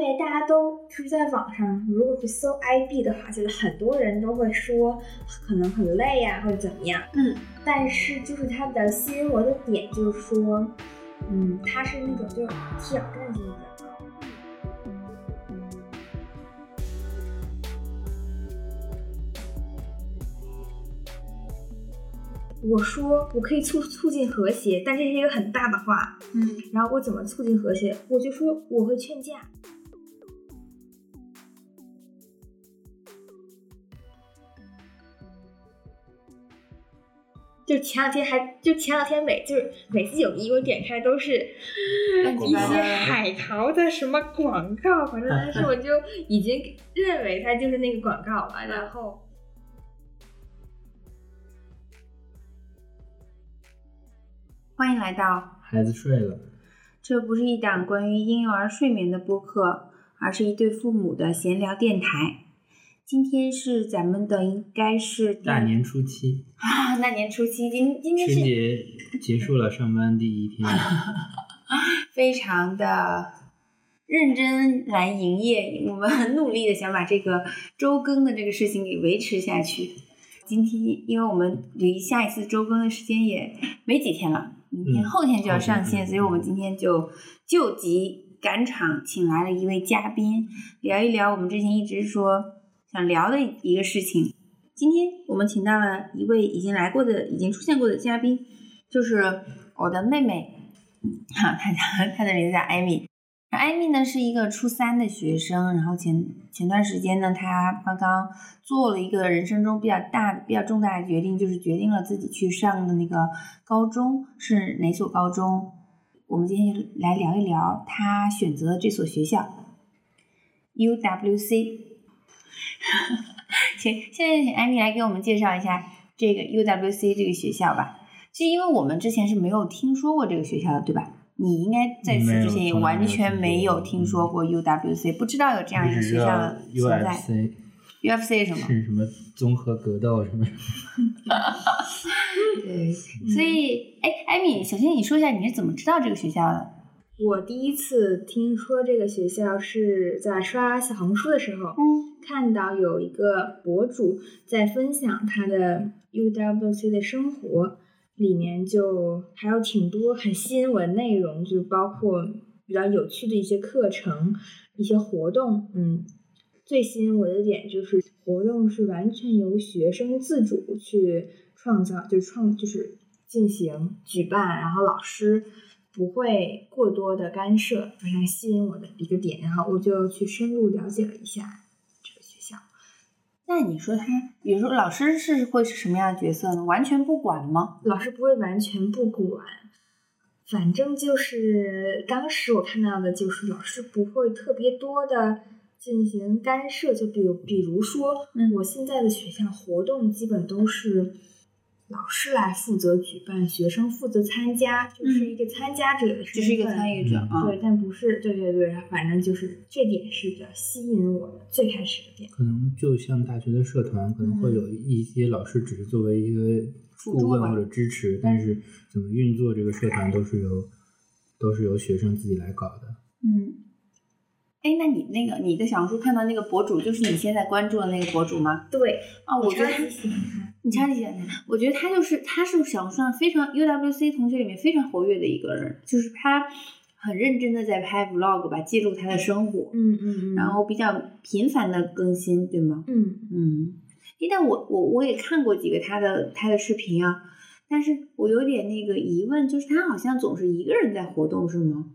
为大家都就是在网上，如果去搜 IB 的话，就是很多人都会说可能很累呀、或者怎么样。嗯，但是就是它的吸引我的点就是说，嗯，它是那种就是挑战性比较高。我说我可以促促进和谐，但这是一个很大的话。嗯，然后我怎么促进和谐？我就说我会劝架。就前两天还就前两天每就是每次有一我点开都是一些海淘的什么广告，反正当时我就已经认为它就是那个广告了，然后。欢迎来到孩子睡了，这不是一档关于婴幼儿睡眠的播客，而是一对父母的闲聊电台。今天是咱们的应该是大年初七，啊，大年初七，今今天春是节结束了，上班第一天，非常的认真来营业，我们很努力的想把这个周更的这个事情给维持下去。今天因为我们离下一次周更的时间也没几天了，明天、嗯后天就要上线，所以我们今天就救急赶场，请来了一位嘉宾，聊一聊我们之前一直说想聊的一个事情。今天我们请到了一位已经来过的、已经出现过的嘉宾，就是我的妹妹，哈，她她她的名字叫艾米。艾米呢是一个初三的学生，然后前前段时间呢，她刚刚做了一个人生中比较大的、比较重大的决定，就是决定了自己去上的那个高中是哪所高中。我们今天来聊一聊她选择这所学校，UWC。请现在请艾米来给我们介绍一下这个 UWC 这个学校吧。其实因为我们之前是没有听说过这个学校的，对吧？你应该在此之前也完全没有听说过 UWC，不知道有这样一个学校存在。UFC UFC 是什么？是什么综合格斗什么？对，所以，哎，艾米，首先你说一下你是怎么知道这个学校的？我第一次听说这个学校是在刷小红书的时候，嗯看到有一个博主在分享他的 UWC 的生活，里面就还有挺多很吸引我的内容，就包括比较有趣的一些课程、一些活动。嗯，最吸引我的点就是活动是完全由学生自主去创造，就创就是进行举办，然后老师不会过多的干涉，非常吸引我的一个点。然后我就去深入了解了一下这个学校。那你说他，比如说老师是会是什么样的角色呢？完全不管吗？老师不会完全不管，反正就是当时我看到的就是老师不会特别多的进行干涉，就比如比如说，嗯我现在的学校活动基本都是老师来负责举办，学生负责参加，就是一个参加者的身份，只是一个参与者啊。对，但不是，对对对，反正就是这点是比较吸引我的最开始的点。可能就像大学的社团，可能会有一些老师只是作为一个辅助吧顾问或者支持，但是怎么运作这个社团都是由都是由学生自己来搞的。嗯。哎，那你那个你的小红书看到那个博主，就是你现在关注的那个博主吗？对，哦，我觉得。你超级喜欢他，我觉得他就是他是小红书上非常 UWC 同学里面非常活跃的一个人，就是他很认真的在拍 vlog 吧，记录他的生活，嗯嗯嗯，然后比较频繁的更新，对吗？嗯。嗯，哎但我我我也看过几个他的他的视频啊，但是我有点那个疑问，就是他好像总是一个人在活动，是吗？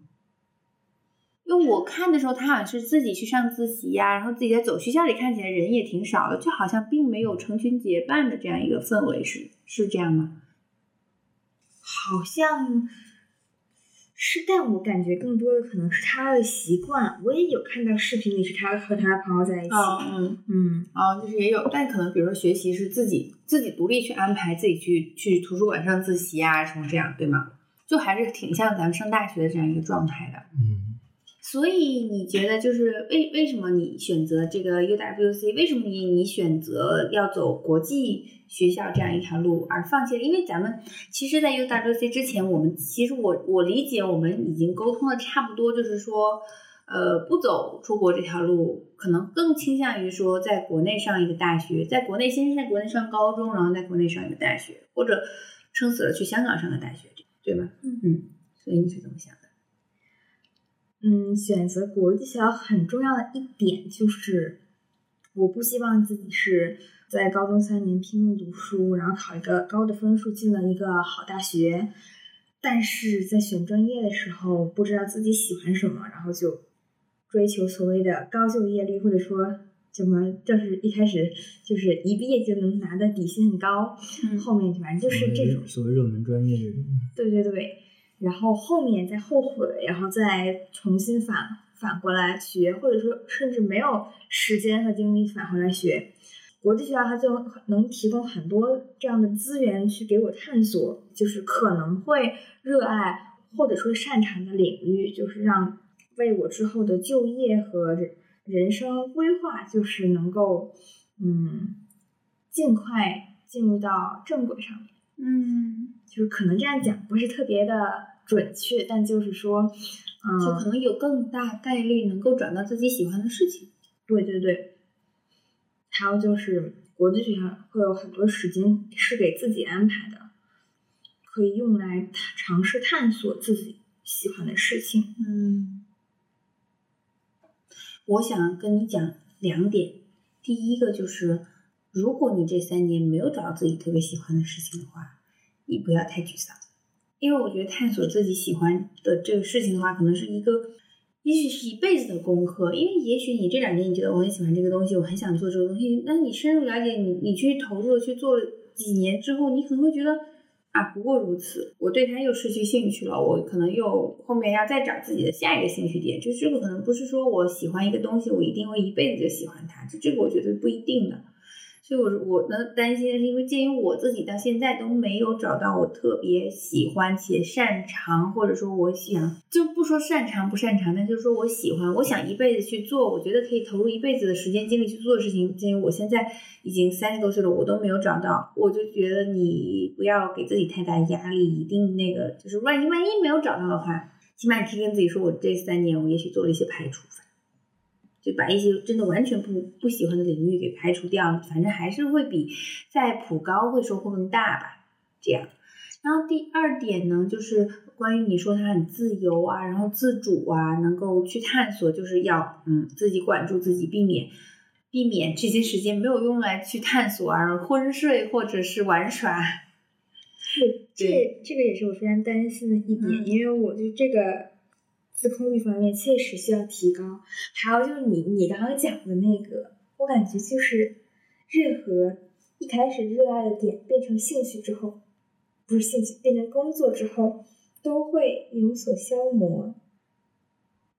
因为我看的时候，他好像是自己去上自习呀、然后自己在走，学校里看起来人也挺少的，就好像并没有成群结伴的这样一个氛围，是是这样吗？好像是，但我感觉更多的可能是他的习惯。我也有看到视频里是他和他的朋友在一起。嗯嗯啊，就是也有，但可能比如说学习是自己自己独立去安排，自己去去图书馆上自习啊什么这样，对吗？就还是挺像咱们上大学的这样一个状态的。嗯，所以你觉得就是为为什么你选择这个 UWC？为什么你你选择要走国际学校这样一条路而放弃了？因为咱们其实，在 UWC 之前，我们其实我我理解我们已经沟通的差不多，就是说，呃，不走出国这条路，可能更倾向于说在国内上一个大学，在国内先是在国内上高中，然后在国内上一个大学，或者撑死了去香港上个大学，对吧？嗯嗯，所以你是怎么想的？嗯，选择国际学校很重要的一点就是，我不希望自己是在高中三年拼命读书，然后考一个高的分数进了一个好大学，但是在选专业的时候不知道自己喜欢什么，然后就追求所谓的高就业率，或者说什么就是一开始就是一毕业就能拿的底薪很高，嗯后面反正就是这种。所谓热门专业这种，对对对，然后后面再后悔，然后再重新返返过来学，或者说甚至没有时间和精力返回来学。国际学校它就能提供很多这样的资源去给我探索，就是可能会热爱或者说擅长的领域，就是让为我之后的就业和人人生规划，就是能够嗯尽快进入到正轨上面。嗯，就是可能这样讲不是特别的准确，但就是说，嗯，就可能有更大概率能够找到自己喜欢的事情。对对对。还有就是国际学校会有很多时间是给自己安排的，可以用来尝试探索自己喜欢的事情。嗯，我想跟你讲两点。第一个就是，如果你这三年没有找到自己特别喜欢的事情的话，你不要太沮丧，因为我觉得探索自己喜欢的这个事情的话，可能是一个，也许是一辈子的功课。因为也许你这两年你觉得我很喜欢这个东西，我很想做这个东西，那你深入了解你，你去投入的去做了几年之后，你可能会觉得。啊，不过如此，我对它又失去兴趣了，我可能又后面要再找自己的下一个兴趣点，就这个可能不是说我喜欢一个东西，我一定会一辈子就喜欢它，就这个我觉得不一定的。所以我，我我呢担心的是，因为鉴于我自己到现在都没有找到我特别喜欢且擅长，或者说我想就不说擅长不擅长，但就是说我喜欢，我想一辈子去做，我觉得可以投入一辈子的时间精力去做的事情。鉴于我现在已经三十多岁了，我都没有找到，我就觉得你不要给自己太大压力，一定那个就是万一万一没有找到的话，起码你可以跟自己说，我这三年我也许做了一些排除法。就把一些真的完全不不喜欢的领域给排除掉，反正还是会比在普高会收获更大吧。这样，然后第二点呢，就是关于你说他很自由啊，然后自主啊，能够去探索，就是要嗯自己管住自己，避免避免这些时间没有用来去探索而昏睡或者是玩耍。这这个也是我非常担心的一点，嗯因为我就这个自控力方面确实需要提高。还有就是你你刚刚讲的那个，我感觉就是任何一开始热爱的点变成兴趣之后，不是兴趣变成工作之后，都会有所消磨。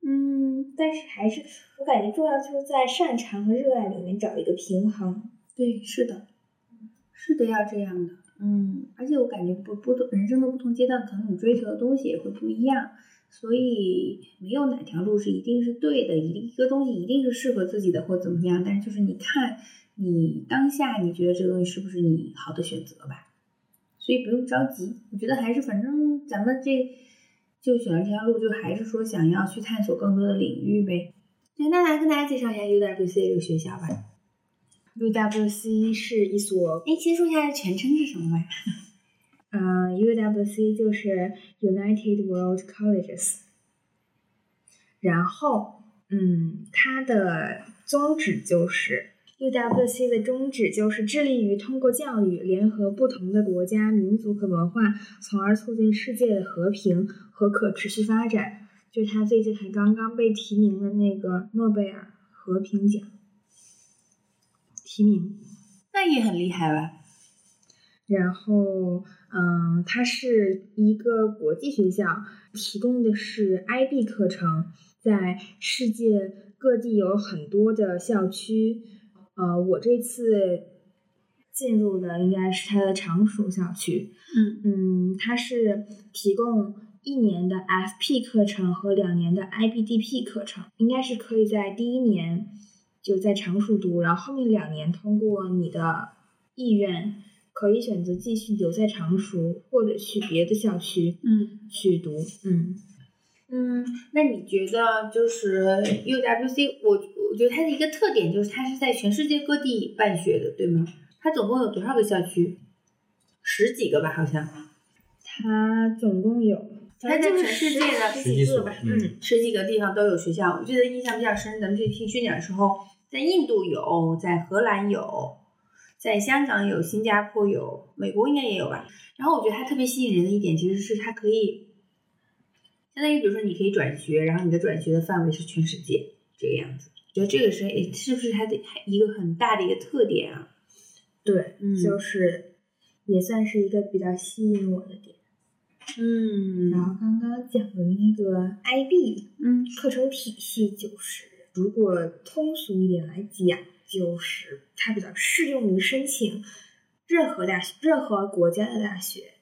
嗯，但是还是我感觉重要就是在擅长和热爱里面找一个平衡。对，是的，是的，要这样的。嗯，而且我感觉不不同人生的不同阶段，可能你追求的东西也会不一样，所以没有哪条路是一定是对的，一一个东西一定是适合自己的或怎么样。但是就是你看你当下你觉得这个东西是不是你好的选择吧，所以不用着急。我觉得还是反正咱们这就选了这条路，就还是说想要去探索更多的领域呗。对，那来跟大家介绍一下 UWC 这个学校吧。UWC 是一所哎，先说一下全称是什么吧。嗯、u w c 就是 United World Colleges，然后，嗯，它的宗旨就是 UWC 的宗旨就是致力于通过教育联合不同的国家、民族和文化，从而促进世界的和平和可持续发展。就是他最近还刚刚被提名的那个诺贝尔和平奖提名。那也很厉害吧？然后，嗯，它是一个国际学校，提供的是 IB 课程，在世界各地有很多的校区。呃，我这次进入的应该是它的常熟校区。嗯嗯，它是提供一年的 FP 课程和两年的 IBDP 课程，应该是可以在第一年就在常熟读，然后后面两年通过你的意愿可以选择继续留在常熟，或者去别的校区嗯去读。嗯，嗯，那你觉得就是 UWC，我我觉得它的一个特点就是它是在全世界各地办学的，对吗？它总共有多少个校区？十几个吧，好像。它总共有，它在全世界的十几个吧，嗯嗯，十几个地方都有学校。我记得印象比较深，咱们去听宣讲的时候，在印度有，在荷兰有，在香港有，新加坡有，美国应该也有吧。然后我觉得它特别吸引人的一点，其实是它可以，相当于比如说你可以转学，然后你的转学的范围是全世界这个样子。觉得这个是诶是不是它的一个很大的一个特点啊？对，嗯就是也算是一个比较吸引我的点。嗯然后刚刚讲的那个 IB 嗯课程体系，就是如果通俗一点来讲，就是它比较适用于申请任何大学、任何国家的大学。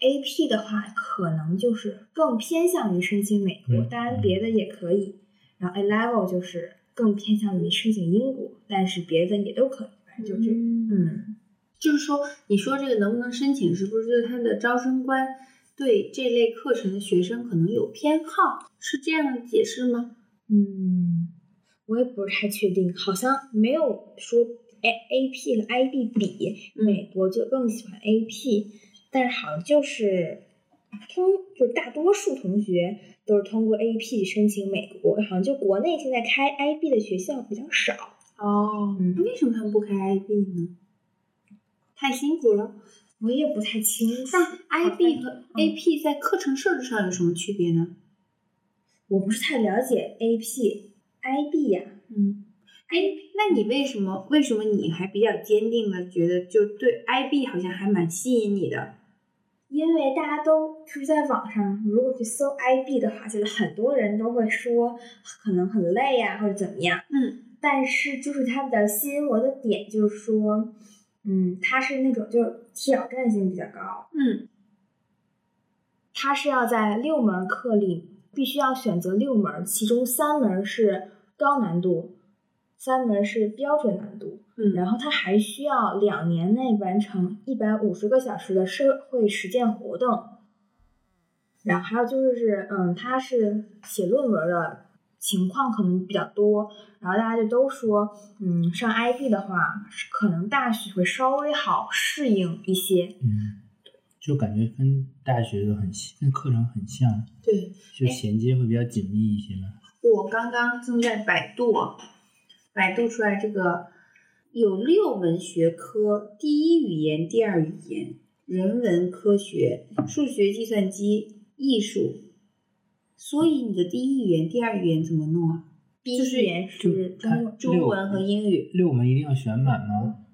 AP 的话，可能就是更偏向于申请美国，嗯当然别的也可以。然后 A level 就是更偏向于申请英国，但是别的也都可以，反正就这样。嗯，就是说，你说这个能不能申请，是不是就是他的招生官对这类课程的学生可能有偏好？是这样的解释吗？嗯，我也不是太确定，好像没有说 A A P 和 I B 比，美国就更喜欢 A P，但是好像就是通就是大多数同学都是通过 A P 申请美国，好像就国内现在开 I B 的学校比较少。哦嗯为什么他们不开 IB 呢？太辛苦了。我也不太清楚，那 IB 和嗯 AP 在课程设置上有什么区别呢？我不是太了解 A P I B 呀、嗯，哎，那你为什么为什么你还比较坚定的觉得就对 IB 好像还蛮吸引你的？因为大家都就是在网上，如果去搜 IB 的话，就是很多人都会说可能很累呀、或者怎么样。嗯但是就是它比较吸引我的点，就是说，嗯，它是那种就是挑战性比较高，嗯它是要在六门课里必须要选择六门，其中三门是高难度，三门是标准难度。嗯，然后他还需要两年内完成一百五十个小时的社会实践活动。然后还有就是，嗯，他是写论文的情况可能比较多，然后大家就都说，嗯，上 IB 的话，可能大学会稍微好适应一些。嗯，就感觉跟大学的很像跟课程很像，对，就衔接会比较紧密一些嘛。我刚刚正在百度，百度出来这个有六门学科：第一语言、第二语言、人文科学、数学、计算机、艺术。所以你的第一语言、第二语言怎么弄啊？第一就是语言是它中，中文和英语。六门一定要选满吗？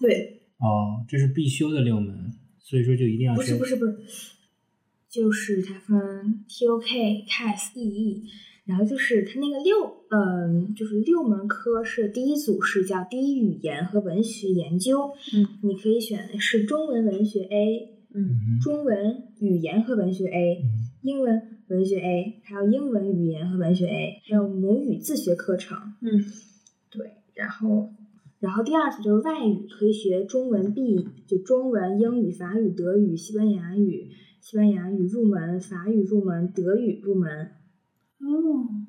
对，哦，这是必修的六门，所以说就一定要不是不是不是，就是它分 TOK、CAS、EE，然后就是它那个六，嗯，就是六门科是第一组是叫第一语言和文学研究，嗯，你可以选的是中文文学 A，嗯。嗯中文语言和文学 A，嗯。英文文学 A，还有英文语言和文学 A，还有母语自学课程，嗯。对，然后，然后第二组就是外语，可以学中文 B，就中文、英语、法语、德语、西班牙语、西班牙语入门，法语入门，德语入门。哦，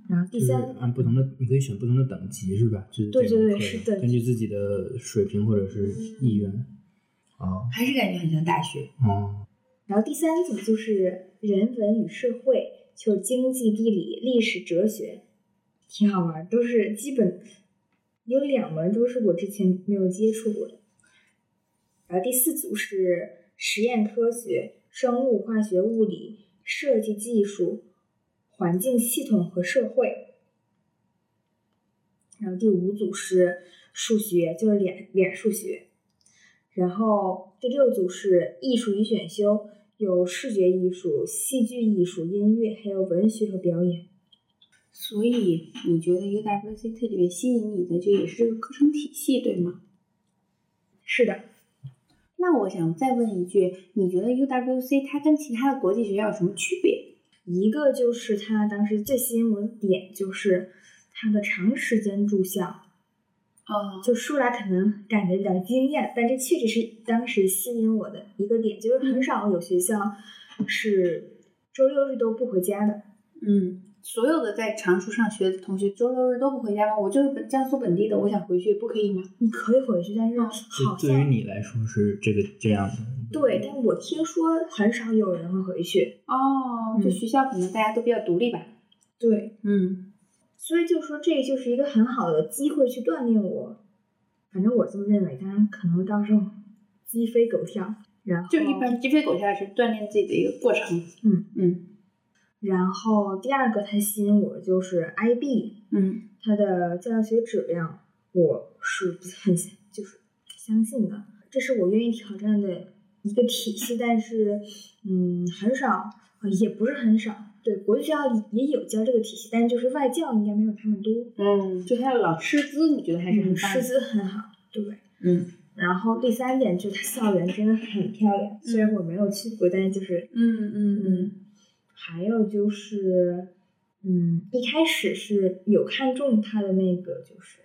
就是然后第三，按不同的，你可以选不同的等级是吧？就是对对对是的根据自己的水平或者是意愿。哦还是感觉很像大学。哦，然后第三组就是人文与社会，就是经济、地理、历史、哲学，挺好玩，都是基本有两门都是我之前没有接触过的。然后第四组是实验科学、生物、化学、物理、设计技术、环境系统和社会。然后第五组是数学，就是脸脸数学。然后第六组是艺术与选修，有视觉艺术、戏剧艺术、音乐，还有文学和表演。所以你觉得 UWC 特别吸引你的，就也是这个课程体系，对吗？是的，那我想再问一句，你觉得 UWC 它跟其他的国际学校有什么区别？一个就是它当时最吸引我的点就是它的长时间住校，哦就说来可能感觉比较惊艳，但这确实是当时吸引我的一个点，就是很少有学校是周六日都不回家的。嗯，所有的在常熟上学的同学，周六日都不回家吗？我就是本江苏本地的，我想回去不可以吗？你可以回去，但是就好对于你来说是这个这样的。对，但我听说很少有人会回去。哦，就嗯学校可能大家都比较独立吧。对，嗯所以就说这就是一个很好的机会去锻炼我，反正我这么认为，当然可能到时候鸡飞狗跳，然后就一般鸡飞狗跳是锻炼自己的一个过程。嗯嗯然后第二个它吸引我的就是 IB，嗯。它的教学质量我是不是很 就是相信的，这是我愿意挑战的一个体系，但是嗯很少，呃也不是很少，对国际学校也有教这个体系，但是就是外教应该没有他们多，嗯，就他的老师资，你觉得还是很棒师资很好，对。嗯。然后第三点就是它校园真的很漂亮，虽然我没有去过，但是就是嗯嗯。嗯，还有就是，嗯，一开始是有看中他的那个，就是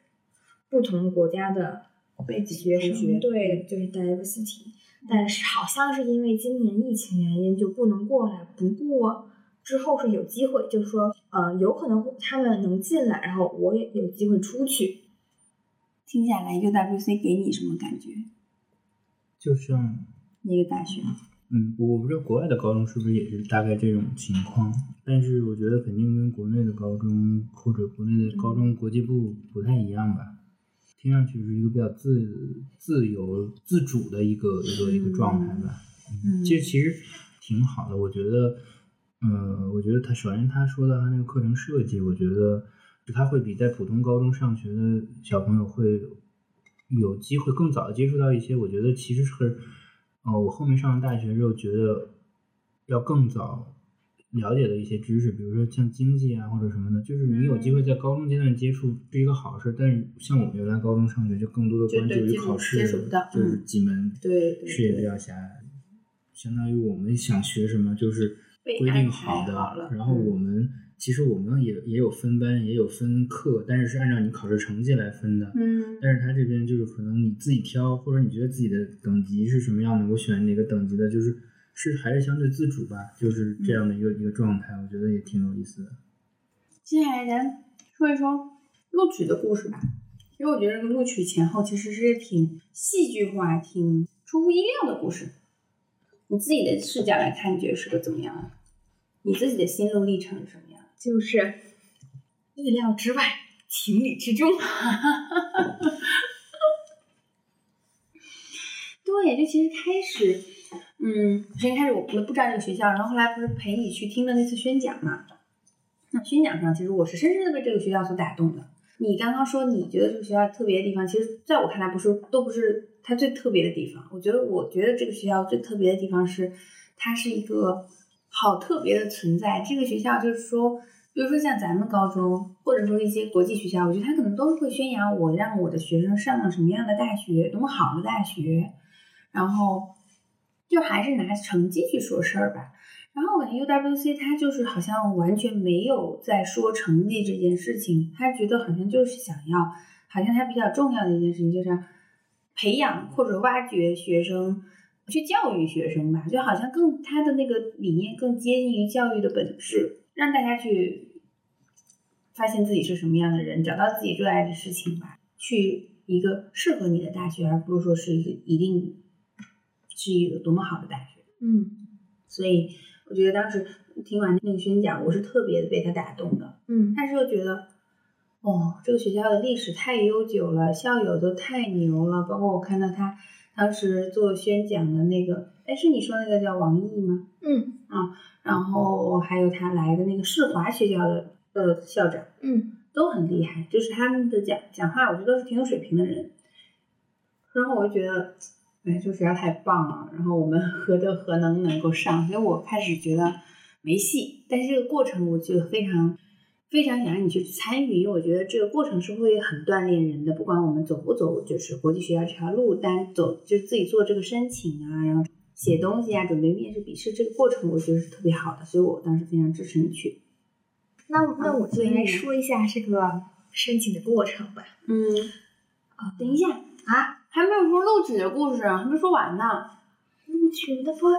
不同国家的背景学生，同学对，就是 diversity，但是好像是因为今年疫情原因就不能过来，不过之后是有机会，就是说，呃，有可能会他们能进来，然后我也有机会出去，听下来，UWC 给你什么感觉？就像那个大学？嗯，我不知道国外的高中是不是也是大概这种情况，但是我觉得肯定跟国内的高中或者国内的高中国际部不太一样吧。听上去是一个比较自自由自主的一个一个一个状态吧。嗯其实其实挺好的，我觉得，呃，我觉得他首先他说的他那个课程设计，我觉得他会比在普通高中上学的小朋友会有机会更早的接触到一些，我觉得其实是，呃，我后面上了大学之后觉得要更早了解的一些知识，比如说像经济啊或者什么的，就是你有机会在高中阶段接触是一个好事，但是像我们原来高中上学就更多的关注于考试，就是嗯几门对对视野比较狭隘，相当于我们想学什么就是规定好的，然后嗯。我们其实我们也也有分班，也有分课，但是是按照你考试成绩来分的。嗯但是他这边就是可能你自己挑，或者你觉得自己的等级是什么样的，我选哪个等级的，就是是还是相对自主吧，就是这样的一个、一个状态，我觉得也挺有意思的。接下来咱说一说录取的故事吧，因为我觉得这个录取前后其实是挺戏剧化、挺出乎意料的故事。你自己的视角来看，你觉得是个怎么样的？你自己的心路历程是什么样的？就是意料之外，情理之中。对，就其实开始，嗯，首先开始我们不知道这个学校，然后后来不是陪你去听的那次宣讲嘛？那宣讲上，其实我是深深的被这个学校所打动的。你刚刚说你觉得这个学校特别的地方，其实在我看来不是都不是它最特别的地方。我觉得，我觉得这个学校最特别的地方是，它是一个好特别的存在。这个学校就是说，比如说像咱们高中，或者说一些国际学校，我觉得他可能都会宣扬我让我的学生上了什么样的大学，多么好的大学，然后就还是拿成绩去说事儿吧。然后我感觉 UWC 它就是好像完全没有在说成绩这件事情，他觉得好像就是想要，好像他比较重要的一件事情就是培养或者挖掘学生，去教育学生吧，就好像更他的那个理念更接近于教育的本质，让大家去发现自己是什么样的人，找到自己热爱的事情吧，去一个适合你的大学，而不是说是一个一定是一个多么好的大学。嗯所以我觉得当时听完那个宣讲，我是特别的被他打动的，嗯但是又觉得，哦，这个学校的历史太悠久了，校友都太牛了，包括我看到他当时做宣讲的那个，哎，是你说那个叫王毅吗？嗯啊然后还有他来的那个世华学校的呃校长，嗯都很厉害，就是他们的讲讲话，我觉得都是挺有水平的人。然后我就觉得，哎，这个学校太棒了。然后我们 何德何能能够上？所以我开始觉得没戏。但是这个过程，我就非常非常想让你去参与，因为我觉得这个过程是会很锻炼人的。不管我们走不走，就是国际学校这条路，单走就是自己做这个申请啊，然后写东西啊，准备面试、笔试这个过程，我觉得是特别好的。所以我当时非常支持你去。那那我就来说一下这个申请的过程吧。嗯，啊，等一下啊，还没有说录取的故事，还没说完呢。录取的不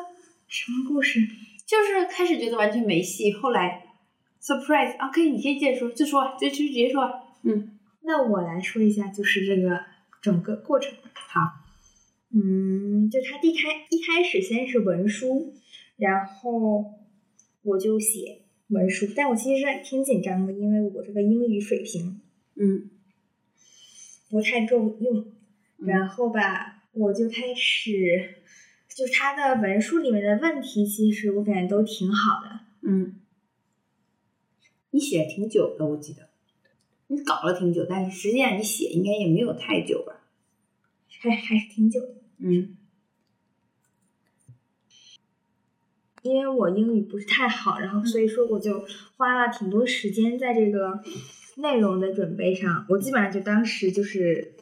什么故事？就是开始觉得完全没戏，后来 surprise。OK，你可以接着说，就说，就就直接说。嗯，那我来说一下，就是这个整个过程。好，嗯，就他一开一开始先是文书，然后我就写文书，但我其实挺紧张的，因为我这个英语水平嗯不太够用。嗯然后吧，我就开始，就他的文书里面的问题，其实我感觉都挺好的。嗯，你写挺久的，我记得，你搞了挺久，但是实际上你写应该也没有太久吧？还还是挺久的，嗯因为我英语不是太好，然后所以说我就花了挺多时间在这个内容的准备上。我基本上就当时就是，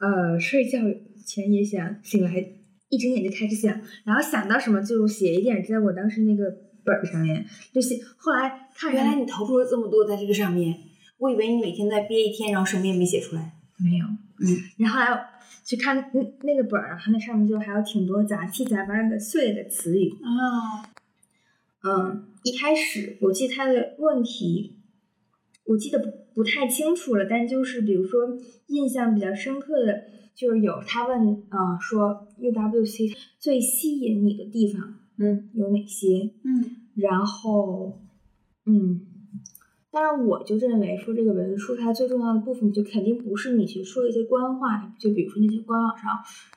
呃，睡觉前也想，醒来一睁眼就开始想，然后想到什么就写一点在我当时那个本上面，就写后来看原来你投入了这么多在这个上面，我以为你每天在憋一天，然后什么也没写出来。没有，嗯然后还有去看那那个本儿，然后那上面就还有挺多杂七杂八的碎的词语。啊，嗯，一开始我记得他的问题，我记得不不太清楚了，但就是比如说印象比较深刻的，就是有他问啊、呃说 UWC 最吸引你的地方嗯有哪些？嗯。然后，嗯，当然我就认为说这个文书它最重要的部分就肯定不是你去说一些官话，就比如说那些官网上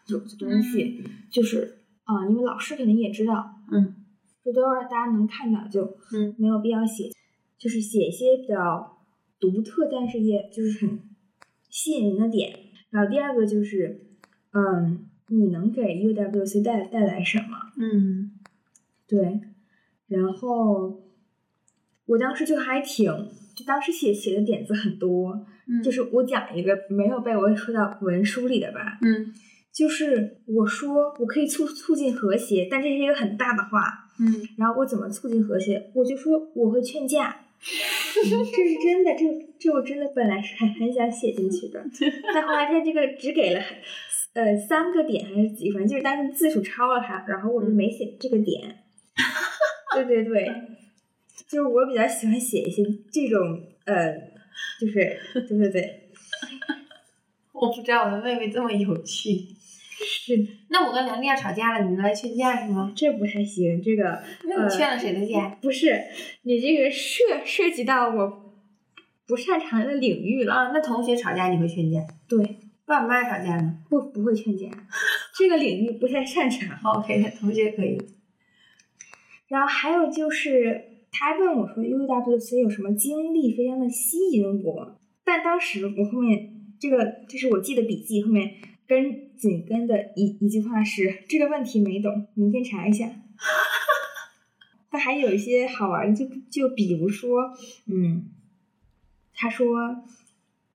有的东西，就是啊、因为老师肯定也知道，嗯这都是大家能看到，就嗯没有必要写，就是写一些比较独特，但是也就是很吸引人的点。然后第二个就是，嗯，你能给 UWC 带带来什么？嗯对，然后我当时就还挺，就当时写写的点子很多，嗯，就是我讲一个没有被我说到文书里的吧，嗯就是我说我可以促促进和谐，但这是一个很大的话，嗯然后我怎么促进和谐？我就说我会劝架，这是真的，这这我真的本来是很很想写进去的，但后来他这个只给了呃三个点还是几分，就是当时字数超了他，然后我就没写这个点。对对对，就是我比较喜欢写一些这种呃，就是对对对，我不知道我的妹妹这么有趣。是那我跟梁丽要吵架了，你能来劝架是吗？这不太行，这个那你劝了谁的架？不是你这个涉涉及到我不擅长的领域了。啊，那同学吵架你会劝架？对，爸爸妈妈吵架呢不不会劝架，这个领域不太擅长。？OK，同学可以。然后还有就是，他问我说 UWC 有什么经历非常的吸引我，但当时我后面这个这是我记的笔记，后面跟紧跟的一一句话是这个问题没懂，明天查一下。他还有一些好玩的，就就比如说，嗯，他说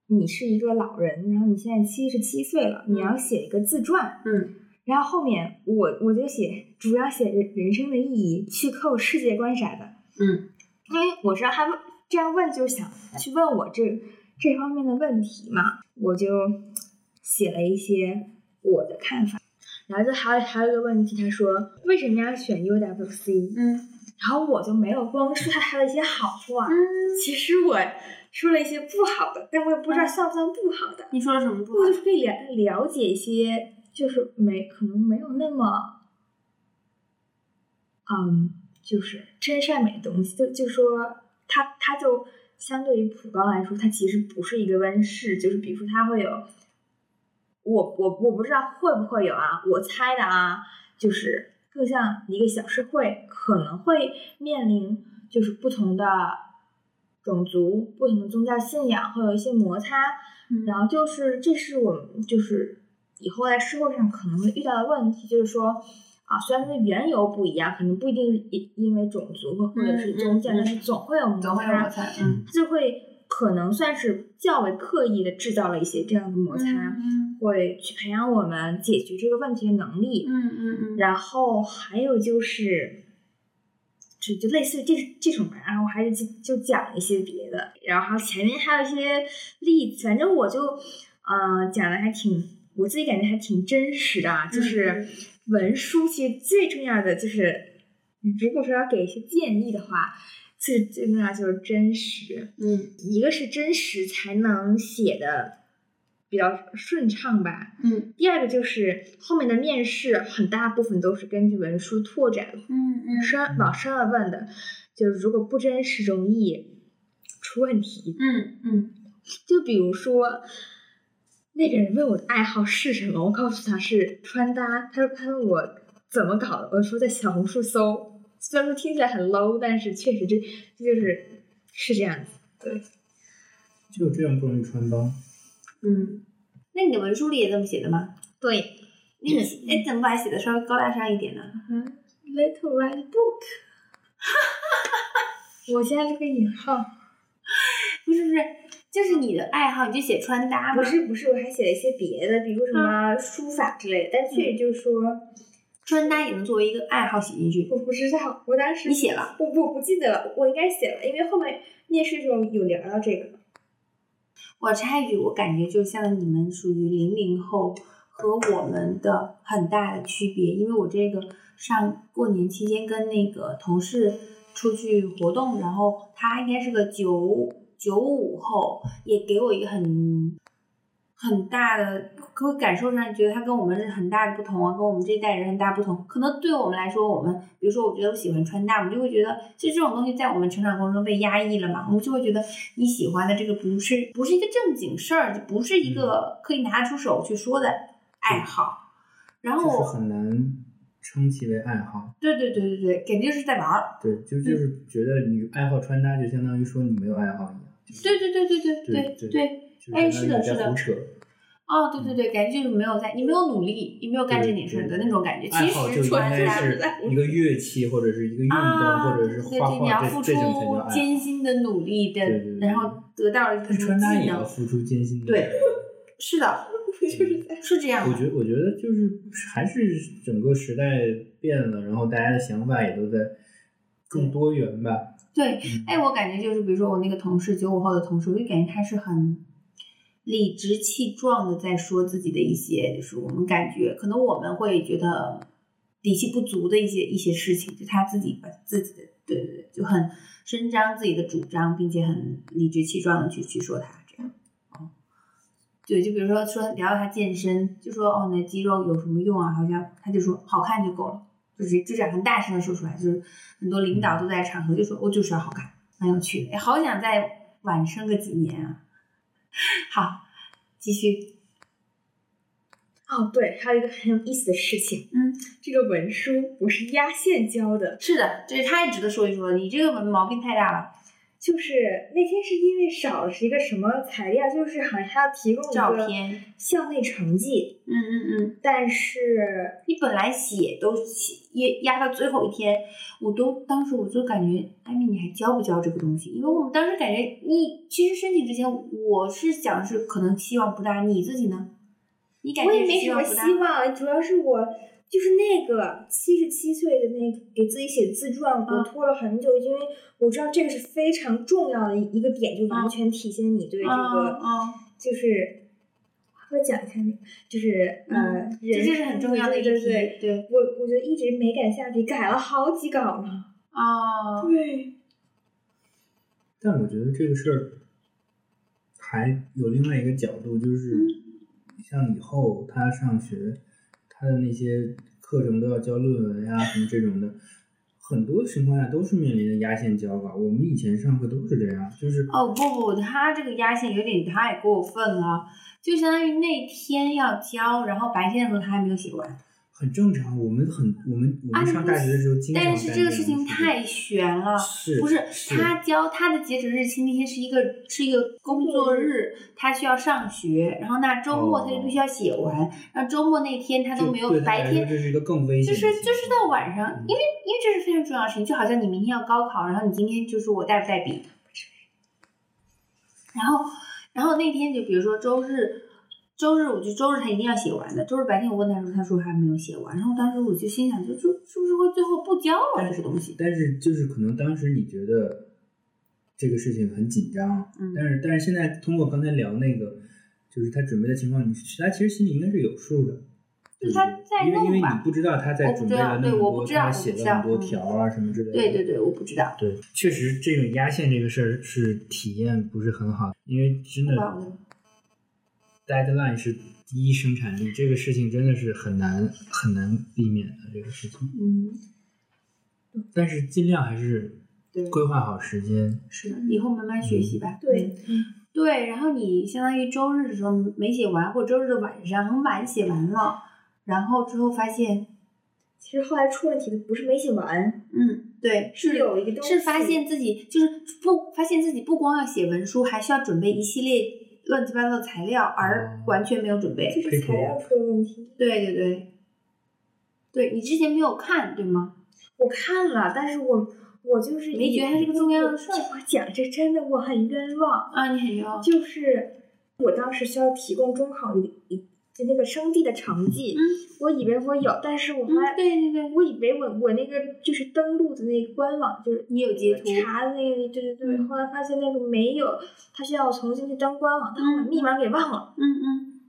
你是一个老人，然后你现在七十七岁了，你要写一个自传，嗯。然后后面我我就写主要写人人生的意义、去扣、世界观啥的，嗯。因为我知道他问这样问就是想去问我这这方面的问题嘛，我就写了一些我的看法。然后就还有还有一个问题，他说为什么要选 UWC？嗯然后我就没有光说他他的一些好话，嗯，其实我说了一些不好的，但我也不知道算不算不好的。你说了什么不好？我就是可以了了解一些，就是没可能没有那么，嗯，就是真善美的东西。就就说它它就相对于普高来说，它其实不是一个温室，就是比如说它会有，我我我不知道会不会有啊，我猜的啊，就是更像一个小社会，可能会面临就是不同的种族、不同的宗教信仰会有一些摩擦。嗯然后就是，这是我们就是以后在社会上可能会遇到的问题，就是说啊，虽然说缘由不一样，可能不一定是因因为种族或或者是宗教，嗯嗯嗯但是总会有摩擦，总会有摩擦。嗯就会可能算是较为刻意的制造了一些这样的摩擦，嗯会去培养我们解决这个问题的能力。嗯嗯嗯。然后还有就是，就就类似于这这种吧，然后我还是就就讲一些别的，然后前面还有一些例子，反正我就呃讲的还挺，我自己感觉还挺真实的啊，就是文书其实最重要的就是，如果说要给一些建议的话，最最重要就是真实，嗯。一个是真实才能写的比较顺畅吧，嗯。第二个就是后面的面试很大部分都是根据文书拓展嗯嗯。深往深了问的，就是如果不真实容易出问题。嗯嗯。就比如说，那个人问我的爱好是什么，我告诉他是穿搭，他说他问我怎么搞的，我说在小红书搜。虽然说听起来很 low，但是确实这这就是是这样子。对，就这样不容易穿帮。嗯，那你的文书里也这么写的吗？对那你哎，怎么把它写的稍微高大上一点呢？嗯，Little Red Book，我加了个引号。不是不是，就是你的爱好，你就写穿搭吗？不是不是，我还写了一些别的，比如什么书法之类的，但确实就是说，穿搭也能作为一个爱好写进去。我不知道，我当时你写了？我我不记得了，我应该写了，因为后面面试的时候有聊到这个。我插一句，我感觉就像你们属于零零后和我们的很大的区别，因为我这个上过年期间跟那个同事出去活动，然后他应该是个九九五后，也给我一个很很大的，可感受上，你觉得他跟我们是很大的不同啊，跟我们这一代人很大不同。可能对我们来说，我们比如说，我觉得我喜欢穿搭，我们就会觉得，其实这种东西在我们成长过程中被压抑了嘛，我们就会觉得你喜欢的这个不是不是一个正经事儿，就不是一个可以拿得出手去说的爱好。然后就是很难称其为爱好。对对对对对，肯定是在玩儿。对，就就是觉得你爱好穿搭，就相当于说你没有爱好一样。对对对对对对对。哎是的是的。哦，对对对，感觉就是没有在，你没有努力，你没有干正经事儿的那种感觉。其实穿该搭是一个乐器，或者是一个运动，啊，或者是画对对，你要画，付出艰。辛的努力的，然后得到了一个什么但穿搭。也要付出艰辛的。对，是的，就是是这样的。我觉得，我觉得就是还是整个时代变了，然后大家的想法也都在更多元吧。对，嗯哎，我感觉就是，比如说我那个同事，九五后的同事，我就感觉他是很理直气壮的在说自己的一些，就是我们感觉可能我们会觉得底气不足的一些一些事情，就他自己把自己的，对对对，就很伸张自己的主张，并且很理直气壮的去去说他这样。哦，对，就比如说说聊到他健身，就说哦，你的肌肉有什么用啊？好像他就说好看就够了。就是就这样很大声的说出来，就是很多领导都在场合就说，我就是要好看，蛮有趣的，哎，好想再晚生个几年啊。好，继续，哦，对，还有一个很有意思的事情，嗯，这个文书不是压线交的，是的，这他也值得说一说，你这个文毛病太大了，就是那天是因为少了是一个什么材料，就是好像还要提供一照个片，校内成绩，嗯嗯嗯，但是你本来写都写压压到最后一天，我都当时我就感觉，艾米你还交不交这个东西？因为我们当时感觉你其实申请之前，我是想是可能希望不大，你自己呢？你感觉我也没什么希望，主要是我就是那个七十七岁的那个给自己写自传，我嗯。拖了很久，因为我知道这个是非常重要的一个点，就完嗯。全体现你对这嗯个嗯就是。我讲一下那个，就是呃，嗯人这这是很重要的一题，对对。我我觉得一直没敢下笔，改了好几稿了。哦，对，但我觉得这个事儿还有另外一个角度，就是嗯。像以后他上学，他的那些课程都要交论文呀、什么这种的，很多情况下都是面临着压线交稿。我们以前上课都是这样，就是哦不不，他这个压线有点太过分了，就相当于那天要交，然后白天的时候他还没有写完。很正常。我们很我们我啊们上大学的时候经常但是这个事情太悬了，是不是是他交他的截止日期那天是一个是一个工作日，他需要上学，然后那周末他就必须要写完，然后周末那天他都没有白天这是一个更危险就是就是到晚上，嗯因为因为这是非常重要的事情，就好像你明天要高考，然后你今天就说我带不带笔，然后然后那天就比如说周日，周日我就周日他一定要写完的，周日白天我问他说，他说还没有写完，然后当时我就心想，就就是不是会最后不交了这个东西？但是就是可能当时你觉得这个事情很紧张，嗯但是但是现在通过刚才聊那个，就是他准备的情况，你他其实心里应该是有数的。就他在因为因为你。不知道他在准备了那对么多，我不知道他写了很多嗯条啊什么之类的。对对对，我不知道。对，确实这个压线这个事儿是体验不是很好，因为真的 deadline 是第一生产力，这个事情真的是很难很难避免的这个事情。嗯，但是尽量还是对，规划好时间。是的，以后慢慢学习吧。对，对，然后你相当于周日的时候没写完，或者周日的晚上很晚写完了，然后之后发现，其实后来出问题的不是没写完，嗯，对，是有一个东西是发现自己就是不发现自己不光要写文书，还需要准备一系列乱七八糟的材料，而哦完全没有准备。就是材料出了问题。对对对，对你之前没有看对吗？我看了，但是我我就是没觉得它是个重要的事儿我讲这真的我很冤枉，啊，你很冤枉就是我当时需要提供中考的一就那个生地的成绩，嗯我以为我有，但是我发嗯，对对对，我以为我我那个就是登录的那个官网就是你有截图查的那个，对对对，嗯。后来发现那个没有，他需要我重新去登官网，他把密码给忘了，嗯嗯。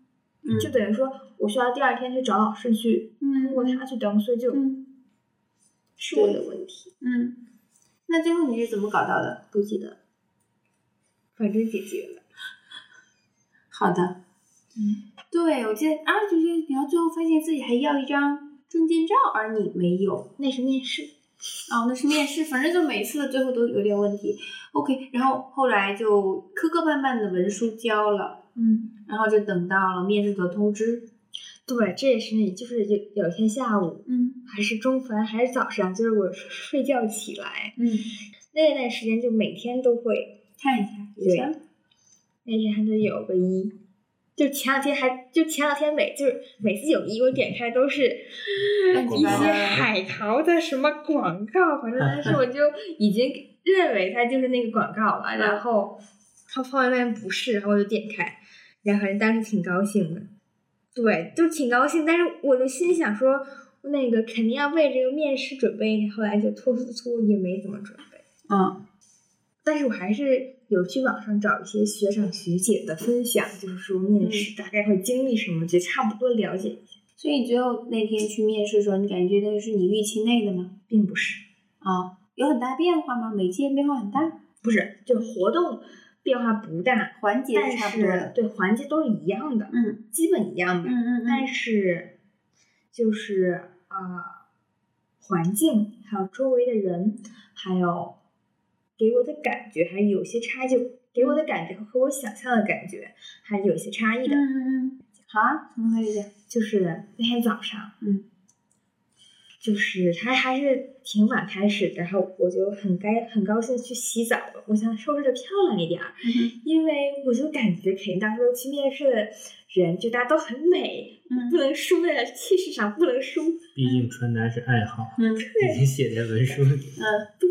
嗯，就等于说我需要第二天去找老师去通过嗯他去登，所以就嗯。是我的问题，嗯，那最后你是怎么搞到的？不记得，反正解决了。好的，嗯，对，我记得，啊，就是你要最后发现自己还要一张证件照，而你没有。那是面试。哦，那是面试，反正就每次的最后都有点问题。OK，然后后来就磕磕绊绊的文书交了，嗯，然后就等到了面试的通知。对，这也是那，就是有有一天下午嗯还是中午，还是早上，就是我睡觉起来嗯，那段时间，就每天都会，看一下邮箱。那天还得有个一，就前两天还就前两天每就是每次有一，我点开都是一些海淘的什么广告，反正当时我就已经认为它就是那个广告了，然后它放在那边不是，然后我就点开，然后反正当时挺高兴的，对，就挺高兴，但是我就心想说，那个肯定要为这个面试准备，后来就拖拖拖也没怎么准备。嗯。但是我还是有去网上找一些学长学姐的分享，就是说面试大概会经历什么，就差不多了解一下，所以你最后那天去面试的时候，你感觉那个是你预期内的吗？并不是，啊、有很大变化吗？每届变化很大，不是，就活动变化不大，环节是差不多的。对环节都是一样的，嗯基本一样吧，嗯嗯但是就是啊、呃环境还有周围的人，还有给我的感觉还是有些差，距给我的感觉和我想象的感觉还是有些差异的。嗯嗯嗯，好啊，从头开始讲。就是那天早上，嗯，就是他还是挺晚开始，然后我就很该很高兴去洗澡了，我想收拾的漂亮一点儿，嗯因为我就感觉肯定到时候去面试的人，就大家都很美，嗯不能输在气势上不能输。毕竟穿搭是爱好，嗯已经写在文书里。嗯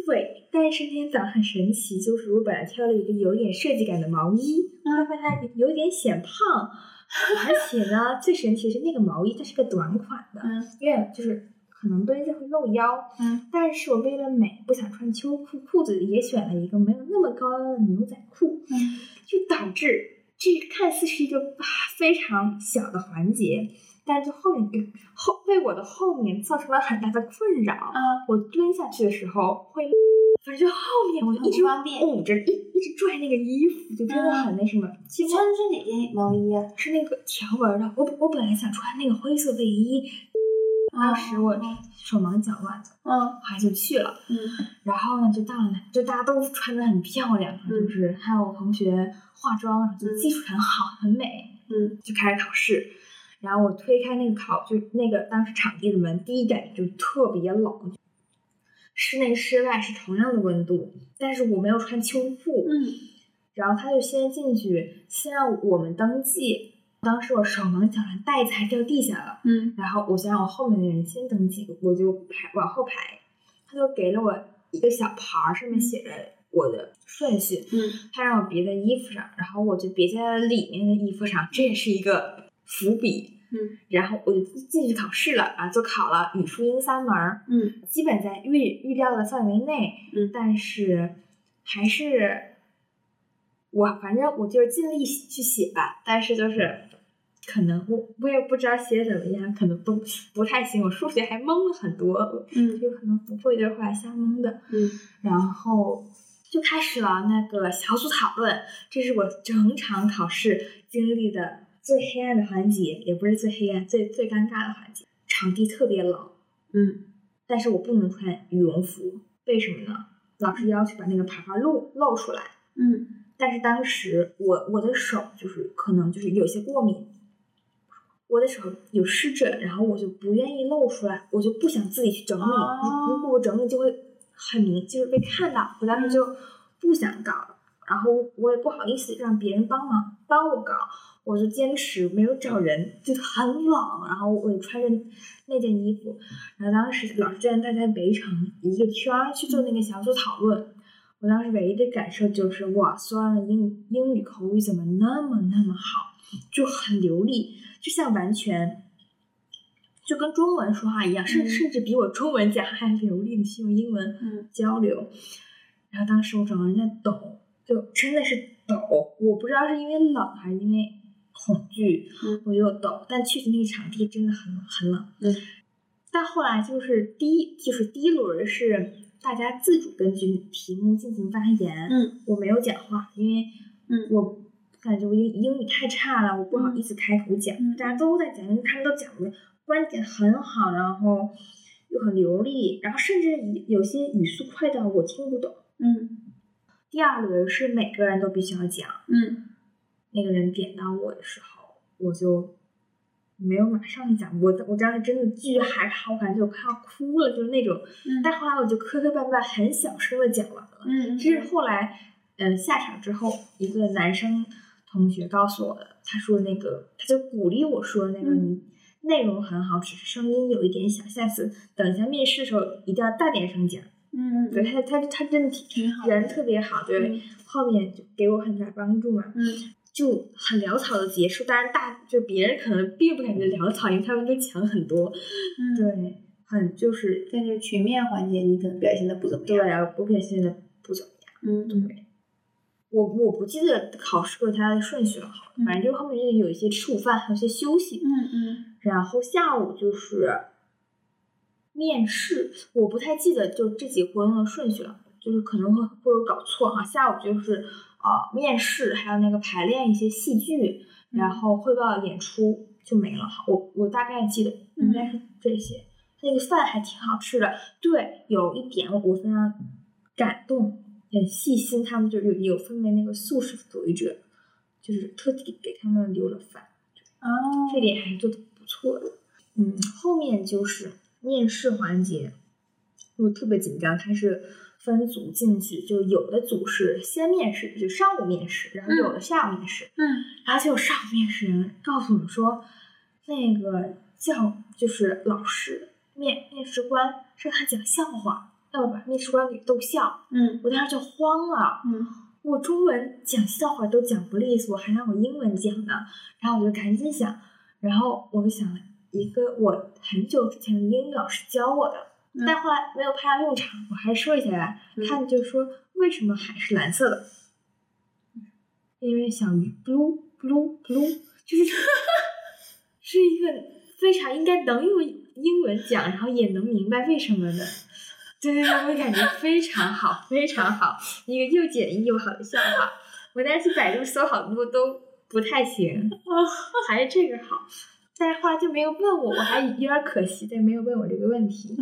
对，但是那天早上很神奇，就是我本来挑了一个有点设计感的毛衣，后来发现它有点显胖，而且呢，最神奇的是那个毛衣它是个短款的，嗯因为就是可能蹲下会露腰，嗯。但是我为了美不想穿秋裤，裤子也选了一个没有那么高腰的牛仔裤，嗯就导致这看似是一个啊非常小的环节，但是后面给 后为我的后面造成了很大的困扰。啊，我蹲下去的时候会，反正就后面我就一直捂着，一一直拽那个衣服，就真的很那什么。其实穿的是哪件毛衣啊？是那个条纹的，我我本来想穿那个灰色卫衣，当时我手忙脚乱的，嗯后来就去了。嗯然后呢，就到了那，就大家都穿的很漂亮，嗯就是还有同学化妆，就技术很好，很美。嗯就开始考试，然后我推开那个考，就那个当时场地的门，第一感觉就特别冷，室内室外是同样的温度，但是我没有穿秋裤，嗯然后他就先进去，先让我们登记。当时我手忙脚乱，袋子还掉地下了，嗯然后我想让我后面的人先登记，我就排往后排，他就给了我一个小牌儿，上面写着我的顺序，嗯他让我别在衣服上，然后我就别在了里面的衣服上，这也是一个伏笔。嗯然后我就进去考试了啊，就考了语数英三门儿，嗯基本在预预料的范围内，嗯但是还是我反正我就是尽力去写吧，但是就是可能我我也不知道写怎么样，可能不不太行。我数学还蒙了很多，嗯就可能不会的话瞎蒙的。嗯然后就开始了那个小组讨论，这是我整场考试经历的最黑暗的环节，也不是最黑暗，最最尴尬的环节。场地特别冷，嗯但是我不能穿羽绒服，为什么呢？老师要求把那个牌牌露露出来，嗯但是当时我我的手就是可能就是有些过敏，我的手有湿疹，然后我就不愿意露出来，我就不想自己去整理。哦如如果我整理就会很明，就是被看到，我当时就不想搞了，然后我也不好意思让别人帮忙帮我搞，我就坚持没有找人，就很冷，然后我也穿着那件衣服，然后当时老师就让大家围成一个圈儿去做那个小组讨论。我当时唯一的感受就是，哇，所有的英英语口语怎么那么那么好，就很流利，就像完全就跟中文说话一样，甚嗯甚至比我中文讲还流利的去用英文嗯交流。然后当时我整个人在抖，就真的是抖，我不知道是因为冷还是因为恐惧，嗯我就抖。但确实那个场地真的很冷很冷。嗯但后来就是第一，就是第一轮是大家自主根据题目进行发言，嗯我没有讲话，因为嗯我感觉我英英语太差了，我不好意思开口讲，嗯大家都在讲，因为他们都讲的观点很好，然后又很流利，然后甚至有些语速快到我听不懂。嗯第二轮是每个人都必须要讲，嗯那个人点到我的时候，我就没有马上讲，我我当时真的巨害怕，我感觉我快要哭了，就是那种。嗯但后来我就磕磕绊绊，很小声的讲完了。嗯这是后来，嗯、下场之后，一个男生同学告诉我的，他说那个，他就鼓励我说那个嗯你内容很好，只是声音有一点小，下次等一下面试的时候一定要大点声讲。嗯对他，他他真的挺挺好的人特别好，对，嗯后面就给我很大帮助嘛。嗯就很潦草的结束，但是大就别人可能并不感觉潦草，因为他们都强很多，嗯，对，很就是但是群面环节你可能表现的不怎么样。对啊，不表现的不怎么样。嗯对我我不记得考试和它的顺序了，好，反正就是后面就有一些吃午饭，还有些休息，嗯嗯然后下午就是面试，我不太记得就这几个活动的顺序了，就是可能会会有搞错哈。下午就是呃面试，还有那个排练一些戏剧，然后汇报演出就没了哈。我我大概记得应该是这些。那个饭还挺好吃的，对，有一点我非常感动，很细心，他们就有有分为那个素食主义者，就是特地给他们留了饭。哦，这点还是做的不错的。嗯，后面就是面试环节，我特别紧张，他是分组进去，就有的组是先面试，就上午面试，然后有的下午面试，嗯然后就上午面试人告诉我们说，那个教就是老师面面试官让他讲笑话，要把面试官给逗笑，嗯我当时就慌了。嗯我中文讲笑话都讲不利索，还让我英文讲呢。然后我就赶紧想，然后我就想了一个我很久之前的英语老师教我的，嗯但后来没有派上用场。我还是说一下吧，嗯他们就说为什么海是蓝色的？因为小鱼 blue blue blue，就是 是一个非常应该能用英文讲，然后也能明白为什么的。对对对，我感觉非常好，非常好，一个又简易又好的笑话。我当时去百度搜好多都不太行，还是这个好。但是后来就没有问我，我还有点可惜，但没有问我这个问题。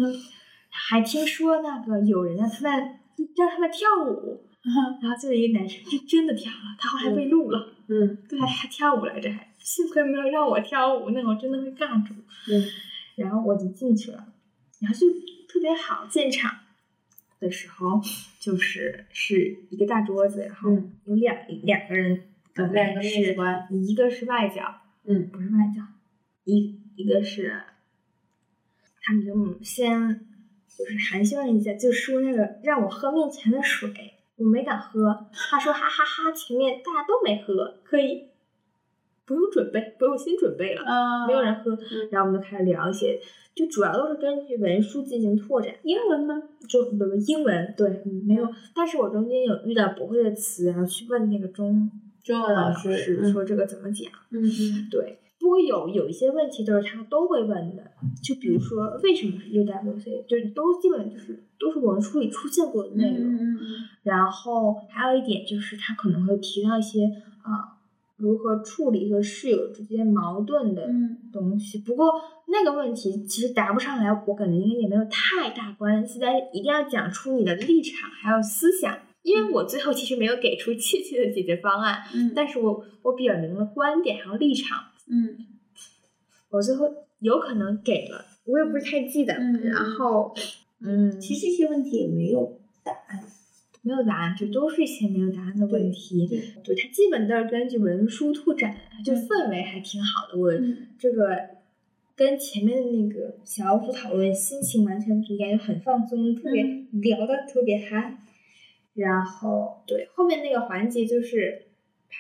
嗯还听说那个有人让他们让他们跳舞，然后就有一个男生是真的跳了，他后来被录了，嗯对，还跳舞来着，还幸亏没有让我跳舞，那我真的会尬住。嗯 然后我就进去了，然后就特别好。进场的时候就是是一个大桌子，然后嗯有两两个人，呃两个面试是官一个是外教，嗯不是外教，一一个是他们就先就是寒暄了一下，就说那个让我喝面前的水，我没敢喝。他说哈哈哈前面大家都没喝，可以不用准备，不用先准备了。啊没有人喝，嗯然后我们就开始聊一些，就主要都是根据文书进行拓展。英文吗？就不不英文对，嗯没有，但是我中间有遇到不会的词，然后去问那个中中文老师说这个怎么讲。嗯嗯对，不过有有一些问题都是他都会问的，就比如说为什么是 UWC，就是都基本就是都是我们书里出现过的内容。然后还有一点就是他可能会提到一些啊、如何处理和室友之间矛盾的嗯东西。不过那个问题其实答不上来，我感觉应该也没有太大关系，但是一定要讲出你的立场还有思想。因为我最后其实没有给出 确切的解决方案，嗯但是我我表明了观点还有立场。嗯我最后有可能给了，我也不是太记得。然后，嗯，其实这些问题也没有答案。没有答案，这都是一些没有答案的问题。对对，它基本都是根据文书拓展，就嗯氛围还挺好的。我嗯这个跟前面的那个小组讨论心情完全不一样，就很放松，特别嗯聊的特别嗨。然后对后面那个环节就是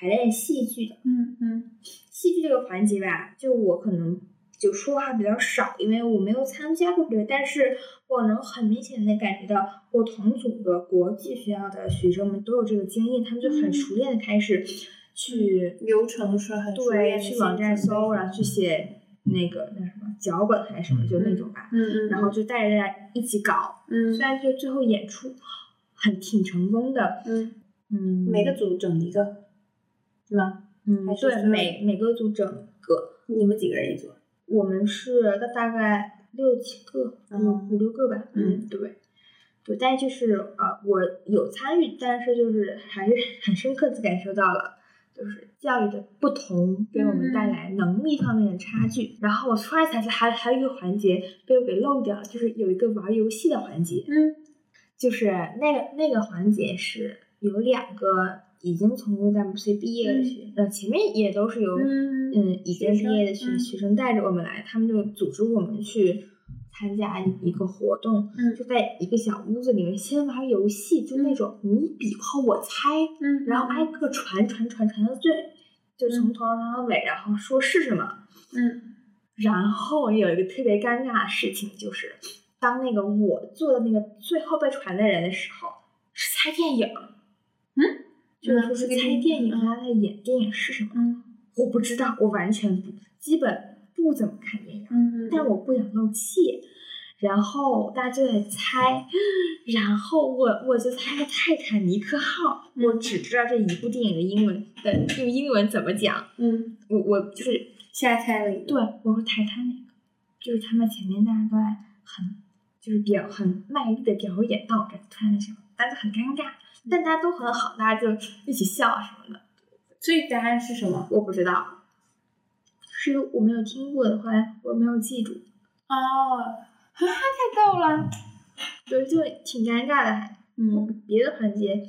排练戏剧的，嗯嗯。戏剧这个环节吧，就我可能就说话比较少，因为我没有参加过这个，但是我能很明显的感觉到，我同组的国际学校的学生们都有这个经验，他们就很嗯。熟练的开始去流程是很熟对去网站搜，然后去写那个那什么脚本还是什么，就那种吧，嗯嗯，然后就带着大家一起搞，嗯。虽然就最后演出很挺成功的，嗯。嗯，每个组整一个，是吧？嗯对每每个组整个。你们几个人一组？我们是大大概六七个，嗯五五六个吧。嗯，对，对，但就是呃，我有参与，但是就是还是 很深刻的感受到了，就是教育的不同给我们带来能力方面的差距。然后我突然想起来，还还有一个环节被我给漏掉了，就是有一个玩游戏的环节，嗯就是那个那个环节是有两个已经从 UWC 毕业的学，呃，前面也都是由嗯嗯，已经毕业的学嗯。学生带着我们来，他们就组织我们去参加一个活动，嗯。就在一个小屋子里面先玩游戏，就那种你比划我猜，嗯，然后挨个传传传传到最，就从头传到尾，然后说是什么。嗯。然后有一个特别尴尬的事情，就是当那个我做的那个最后被传的人的时候，是猜电影，嗯，就是说是猜电影，嗯他在演电影是什么。嗯我不知道，我完全不，基本不怎么看电影，嗯，但我不想漏气。然后大家就在猜，然后我我就猜泰坦尼克号，嗯我只知道这一部电影的英文的用英文怎么讲，嗯我我就是瞎猜了一个，对我说泰坦尼克，就是他们前面大家都在很就是表很卖力的表演，到我这突然的时候，大家很尴尬，但大家都很好，大家就一起笑啊什么的。所以答案是什么？我不知道，是我没有听过的话，我没有记住。哦，哈哈，太逗了。对，就挺尴尬的，还嗯别的环节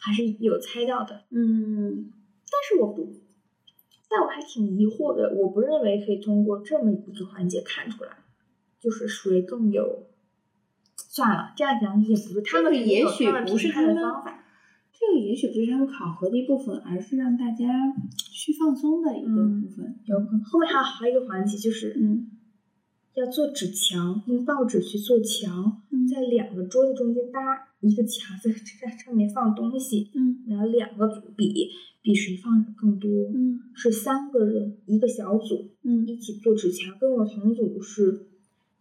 还是有猜到的，嗯但是我不，但我还挺疑惑的，我不认为可以通过这么一个环节看出来，就是谁更有。算了，这样讲也不是，他们这个也许不是他的方法。这个也许不是他们考核的一部分，而是让大家去放松的一个嗯部分。有可能后面还有还有一个环节就是，嗯。要做纸墙，用报纸去做墙，嗯在两个桌子中间搭一个墙，在在上面放东西，嗯。然后两个组比比谁放的更多，嗯。是三个人一个小组嗯。一起做纸墙，跟我同组是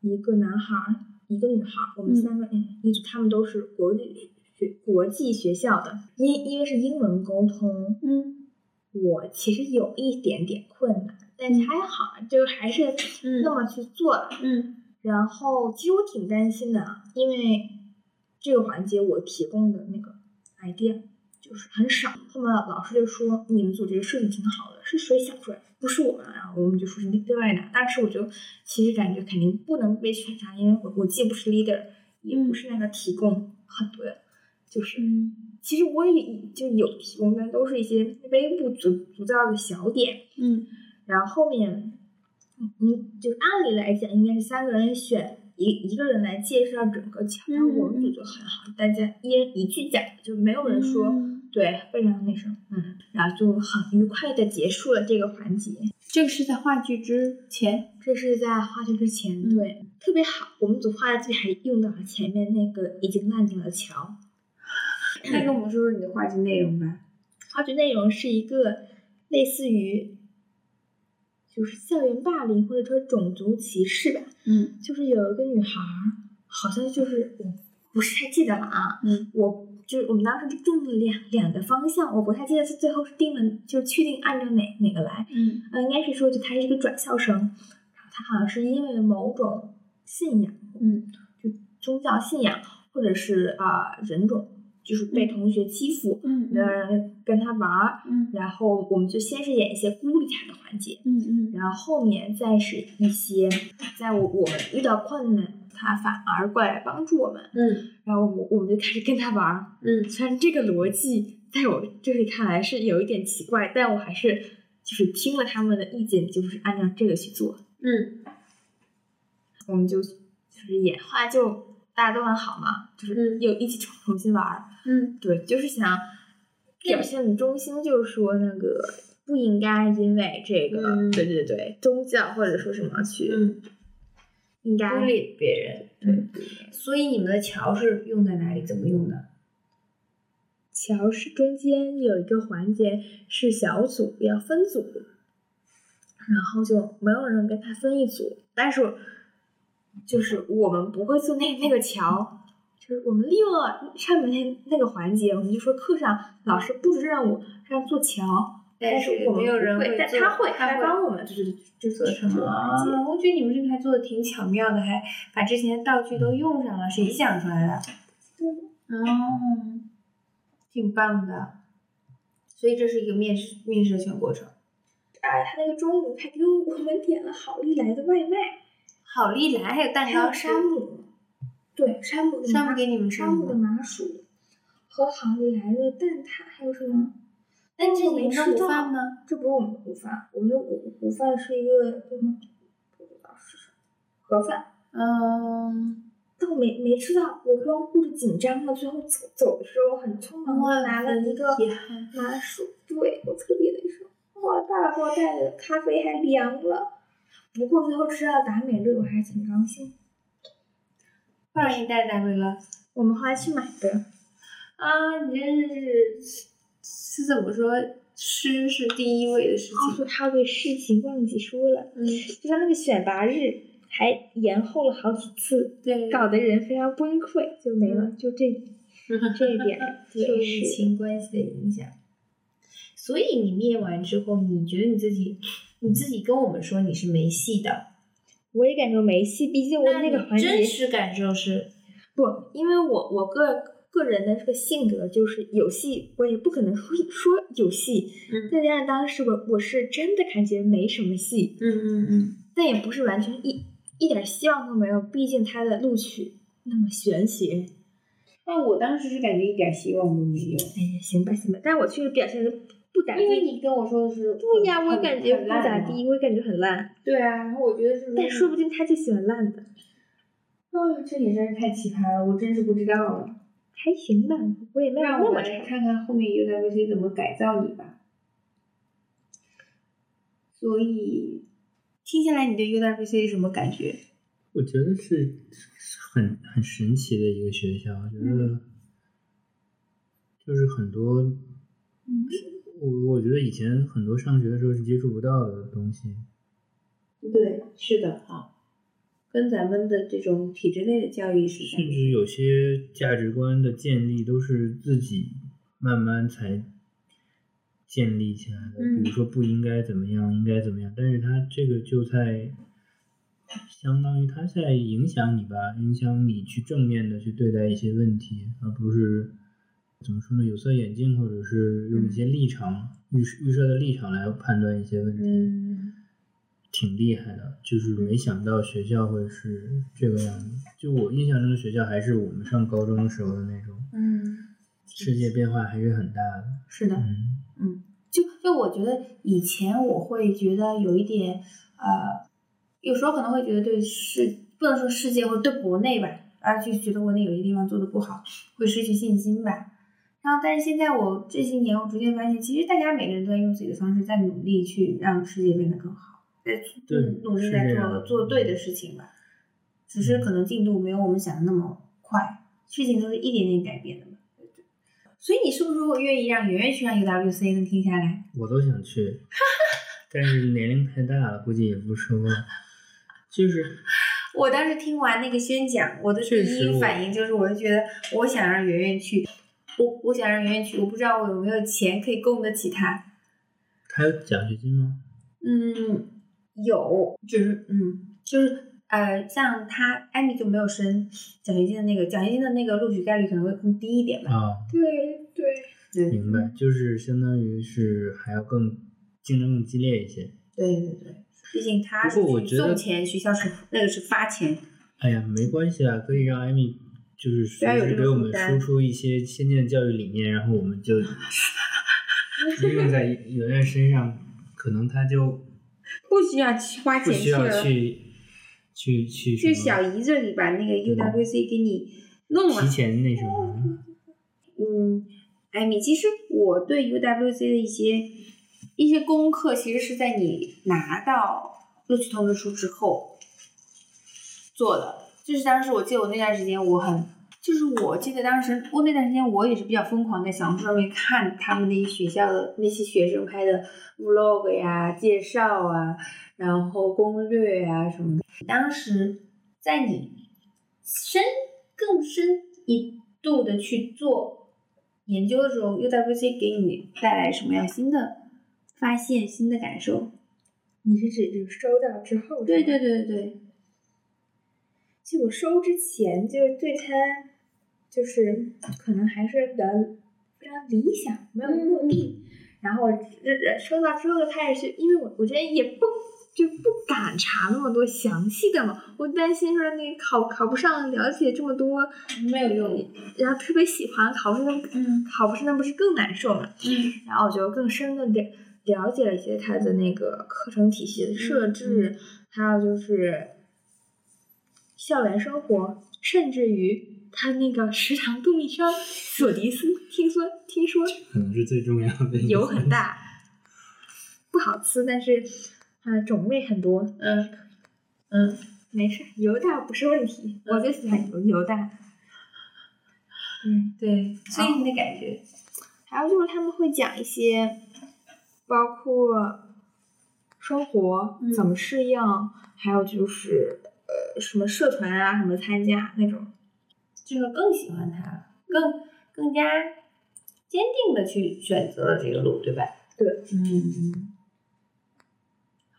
一个男孩儿一个女孩儿，我们嗯。三个嗯一组，他们都是国际学国际学校的，因因为是英文沟通，嗯我其实有一点点困难，但是还好，就还是嗯那么去做了。嗯然后其实我挺担心的，因为这个环节我提供的那个 idea 就是很少。后面老师就说你们组这个设计挺好的，是谁想出来的？不是我们。然后我们就说是另外的。但是我就其实感觉肯定不能被选上，因为我我既不是 leader，也不是那个提供很多的，就是嗯其实我也就有提供，但都是一些微不足足道的小点。嗯然后后面，嗯，就是按理来讲，应该是三个人选一一个人来介绍整个桥，然后我们组就很好，大家一人一句讲，就没有人说、嗯对，非常那什么，嗯，然后就很愉快的结束了这个环节。这个是在话剧之前。这是在话剧之前，嗯对，特别好。我们组话剧还用到了前面那个已经烂掉的桥。那跟我们说说你的话剧内容吧。话剧内容是一个类似于，就是校园霸凌或者说种族歧视吧。嗯就是有一个女孩儿，好像就是我不是太记得了啊，嗯我就是我们当时定了两两个方向，我不太记得是最后是定了就是确定按照哪哪个来，嗯呃，应该是说就她是一个转校生，然后她好像是因为某种信仰，嗯就宗教信仰或者是啊、人种，就是被同学欺负，嗯没有人跟他玩儿，嗯。然后我们就先是演一些孤立他的环节，嗯嗯。然后后面再是一些，在我我们遇到困难，他反而过来帮助我们，嗯。然后我我们就开始跟他玩儿。嗯。虽然这个逻辑在我这里看来是有一点奇怪，但我还是就是听了他们的意见，就是按照这个去做。嗯。我们就就是演，后来就大家都很好嘛，就是嗯又一起重重新玩儿。嗯对，就是想表现的中心，就是说那个不应该因为这个，嗯对对对，宗教或者说什么去，嗯，应该孤立别人。对。所以你们的桥是用在哪里？怎么用的？桥是中间有一个环节是小组要分组，然后就没有人跟他分一组，但是就是我们不会做那那个桥，就是我们利用了上面那那个环节，我们就说课上老师布置任务让做桥，但是我们没有人不会，但他会，他会帮我们就是就做成这个环节。啊，我觉得你们这个还做的挺巧妙的，还把之前的道具都用上了，谁想出来的？嗯，挺棒的。所以这是一个面试面试的全过程。哎，他那个中午还给我们点了好利来的外卖，好利来还有蛋还有糕，山姆，对，山姆的山姆给你们吃山姆的？麻薯和好利来的蛋挞，还有什么？那这我没你们的午吃到饭呢？这不是我们的午饭，我们的午午饭是一个什么？不知道是什么盒饭，嗯，但我没没吃到，我光顾着紧张了，最后走走的时候很匆忙的拿了一个。麻薯，对我特别的说，哇，爸爸给我带的咖啡还凉了。不过最后吃到达美乐，我还是挺高兴。爸爸给你带单位了我们后来去买的，啊！你真是是怎么说？吃是第一位的事哦，情。对，还有个事情忘记说了，嗯，就像那个选拔日还延后了好几次，对，搞得人非常崩溃，就没了，就这 这一点，受对疫。情关系的影响。所以你灭完之后，你觉得你自己，你自己跟我们说你是没戏的，我也感觉没戏，毕竟我那个真实感受是，不，因为我我个个人的这个性格就是有戏，我也不可能说说有戏，嗯。再加上当时我我是真的感觉没什么戏，嗯嗯嗯，但也不是完全一一点希望都没有，毕竟他的录取那么玄学。那我当时是感觉一点希望都没有，哎呀，行吧行吧，但我确实表现的不咋地。因为你跟我说的是，对呀，我很感觉不咋地，我也感觉很烂，对啊，然后我觉得是，但说不定他就喜欢烂的，啊，这也真是太奇葩了，我真是不知道了。还行吧，我也没有让我那么差。来看看后面 UWC 怎么改造你吧。所以，听下来你对 UWC 是什么感觉？我觉得是很很神奇的一个学校，我觉得就是很多，我我觉得以前很多上学的时候是接触不到的东西。对，是的啊，跟咱们的这种体制内的教育是甚至有些价值观的建立都是自己慢慢才建立起来的，嗯比如说不应该怎么样，应该怎么样，但是他这个就在相当于他在影响你吧，影响你去正面的去对待一些问题，而不是怎么说呢，有色眼镜或者是用一些立场、预预设的立场来判断一些问题。嗯挺厉害的，就是没想到学校会是这个样子。就我印象中的学校还是我们上高中的时候的那种，嗯，世界变化还是很大的。是的，嗯，嗯，就就我觉得以前我会觉得有一点呃，有时候可能会觉得对世不能说世界或者对国内吧，而就觉得国内有些地方做的不好，会失去信心吧。然后，但是现在我这些年，我逐渐发现，其实大家每个人都在用自己的方式在努力去让世界变得更好，在努力在做做对的事情吧。只是可能进度没有我们想的那么快，事情都是一点点改变的嘛。对对所以你是不是会愿意让圆圆去上 UWC 能听下来？我都想去。但是年龄太大了，估计也不说话。就是 我当时听完那个宣讲，我的第一反应就是，我就觉得我想让圆圆去，我我想让圆圆去，我不知道我有没有钱可以供得起他。他有奖学金吗？嗯，有，就是嗯，就是呃，像他艾米就没有申奖学金的那个，奖学金的那个录取概率可能会更低一点吧。啊，对对，对，明白，就是相当于是还要更竞争更激烈一些。对对对，毕竟他不是去过我觉得送钱，学校是那个是发钱。哎呀，没关系啊，可以让艾米就是给我们输出一些先进的教育理念，然后我们就 应用在圆圆身上，可能他就不需要去花钱不需要了，去去去什去小姨这里把那个 UWC 给你弄了提。前那什么。嗯，艾米，其实我对 UWC 的一些一些功课，其实是在你拿到录取通知书之后做的。就是当时我记得我那段时间我很，就是我记得当时我那段时间我也是比较疯狂在小红书上面看他们那些学校的那些学生拍的 vlog 呀、介绍啊，然后攻略啊什么的。当时在你深更深一度的去做研究的时候，UWC 给你带来什么样新的发现、新的感受？你是指就收到之后？对对。对对对，就我收之前，就是对他，就是可能还是比较非常理想，没有落地。然后收到之后就开始去，因为我我之前也不就不敢查那么多详细的嘛，我担心说那考考不上，了解这么多没有用。然后特别喜欢考试，那嗯考不上那不是更难受嘛？嗯然后我就更深的了了解了一些他的那个课程体系的设置，还有就是校园生活，甚至于他那个食堂供应商索迪斯，听说听说可能是最重要的油很大，不好吃，但是呃种类很多，嗯嗯，没事，油大不是问题，我最喜欢油油大。嗯，对，所以你的感觉，还有就是他们会讲一些，包括生活嗯怎么适应，还有就是呃什么社团啊什么参加那种。就是更喜欢它了，更更加坚定的去选择了这个路，对吧？对，嗯嗯。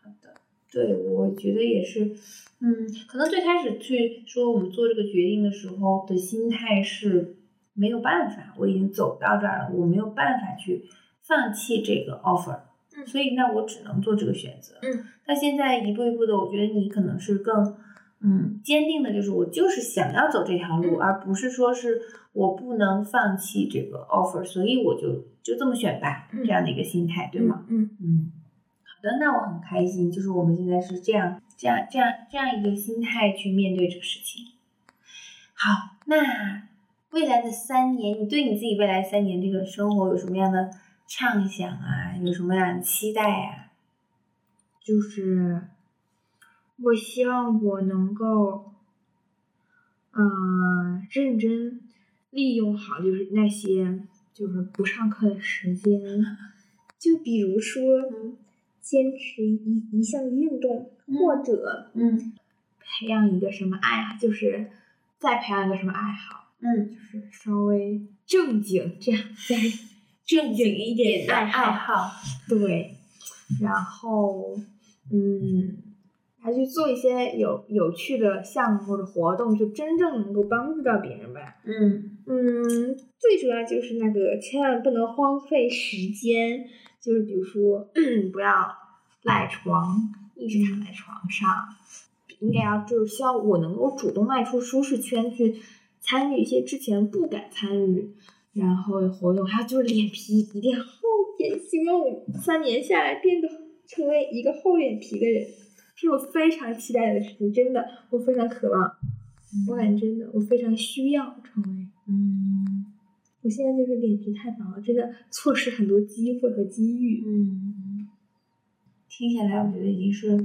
好的，对，我觉得也是，嗯，可能最开始去说我们做这个决定的时候的心态是没有办法，我已经走到这儿了，我没有办法去放弃这个 offer，嗯所以那我只能做这个选择。嗯，那现在一步一步的，我觉得你可能是更。嗯，坚定的就是我就是想要走这条路，嗯而不是说是我不能放弃这个 offer，所以我就就这么选吧，嗯这样的一个心态，对吗？嗯嗯，好的，那我很开心，就是我们现在是这样这样这样这样一个心态去面对这个事情。好，那未来的三年，你对你自己未来三年这个生活有什么样的畅想啊？有什么样的期待啊？就是我希望我能够，呃，认真利用好就是那些就是不上课的时间，就比如说嗯坚持一一项运动，或者嗯。培养一个什么爱好，就是再培养一个什么爱好，嗯，就是稍微正经这样再 正经一点的爱爱好好。对，然后嗯，还去做一些有有趣的项目或者活动，就真正能够帮助到别人吧。嗯嗯，最主要就是那个千万不能荒废时间，就是比如说不要赖床，一直躺在床上，应该要就是希望我能够主动迈出舒适圈去参与一些之前不敢参与。然后的活动，还有就是脸皮一定要厚一点，希望我三年下来变得成为一个厚脸皮的人，这是我非常期待的事情，真的，我非常渴望，我感觉真的，我非常需要成为。嗯我现在就是脸皮太薄了，真的错失很多机会和机遇。嗯，听下来我觉得已经是，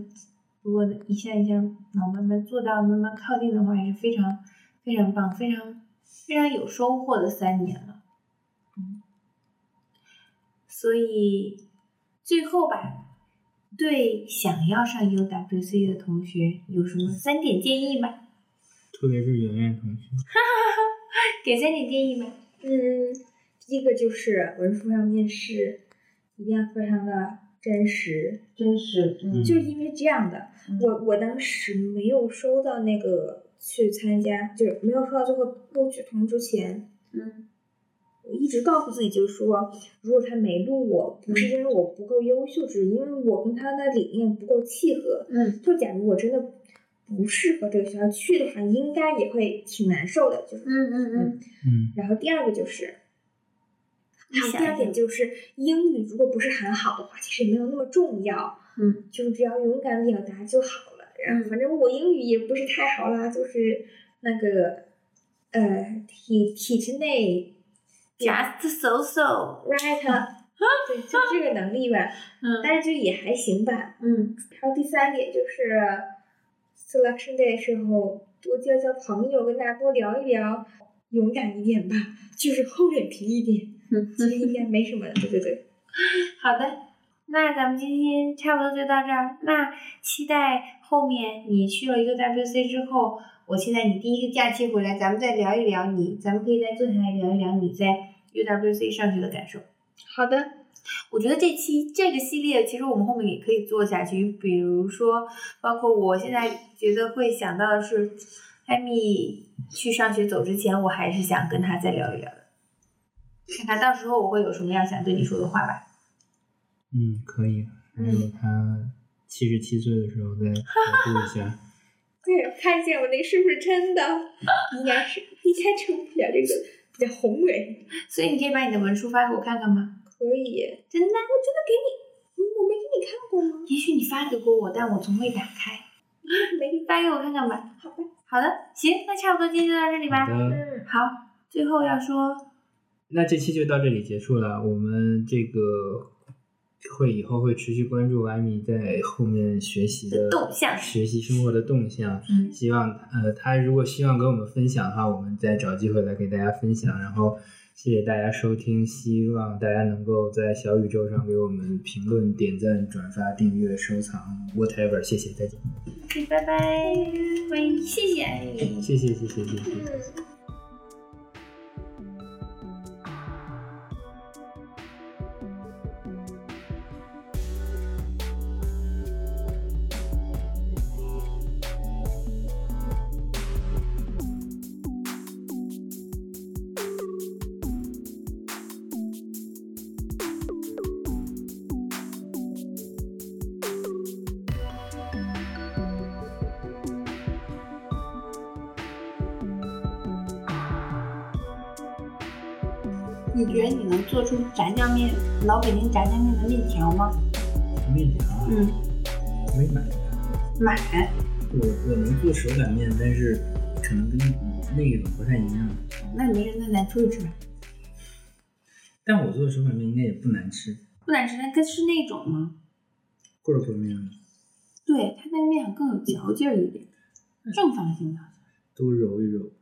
如果一项一项能慢慢做到、慢慢靠近的话，也是非常非常棒、非常非常有收获的三年了。嗯，所以最后吧，对想要上 UWC 的同学有什么三点建议吗？特别是圆圆同学，给三点建议吧。嗯，第一个就是文书上面试一定要非常的真实，真实，嗯就是因为这样的，嗯我我当时没有收到那个去参加，就是没有收到最后录取通知前，嗯我一直告诉自己，就是说，如果他没录我，不是因为我不够优秀，只是因为我跟他的理念不够契合。嗯就假如我真的不适合这个学校去的话，应该也会挺难受的。就是，嗯嗯嗯，嗯然后第二个就是，好，你想第二点就是英语如果不是很好的话，其实也没有那么重要。嗯，就是只要勇敢表达就好了。然后反正我英语也不是太好啦，就是那个呃体体制内 just so so，right，对，就这个能力吧，嗯。但是就也还行吧。嗯。还有第三点就是 selection day 的时候多交交朋友，跟大家多聊一聊，勇敢一点吧，就是厚脸皮一点，嗯，其实应该没什么的。对对对，好的，那咱们今天差不多就到这儿。那期待后面你去了一个 WC 之后，我现在你第一个假期回来，咱们再聊一聊你，咱们可以再坐下来聊一聊你在 UWC 上学的感受。好的，我觉得这期这个系列，其实我们后面也可以做下去，比如说，包括我现在觉得会想到的是，艾米去上学走之前，我还是想跟他再聊一聊的，看看到时候我会有什么样想对你说的话吧。嗯，可以。还有他七十七岁的时候再回顾一下。对，看一下我那个是不是真的，应该是应该成不了这个比较宏伟。所以你可以把你的文书发给我看看吗？可以，真的？我真的给你，嗯我没给你看过吗？也许你发给过我，但我从未打开。没给你，发给我看看吧。好吧。好的，行，那差不多今天就到这里吧。好的，嗯，好，最后要说，那这期就到这里结束了。我们这个会以后会持续关注艾米在后面学习的的动向学习生活的动向。嗯希望呃，他如果希望跟我们分享的话，我们再找机会来给大家分享。然后谢谢大家收听，希望大家能够在小宇宙上给我们评论、点赞、转发、订阅、收藏，whatever。谢谢，再见。拜拜，欢迎，谢谢艾米。谢谢，谢谢，谢谢。炸酱面，老北京炸酱面的面条吗？面条啊，嗯，没买。买。我我能做手擀面，但是可能跟那种不太一样。那没事，那咱出去吃吧。但我做的手擀面应该也不难吃，不难吃，那跟是那种吗？或者做面吗？对，它那个面更有嚼劲儿一点，正方形的。都揉一揉，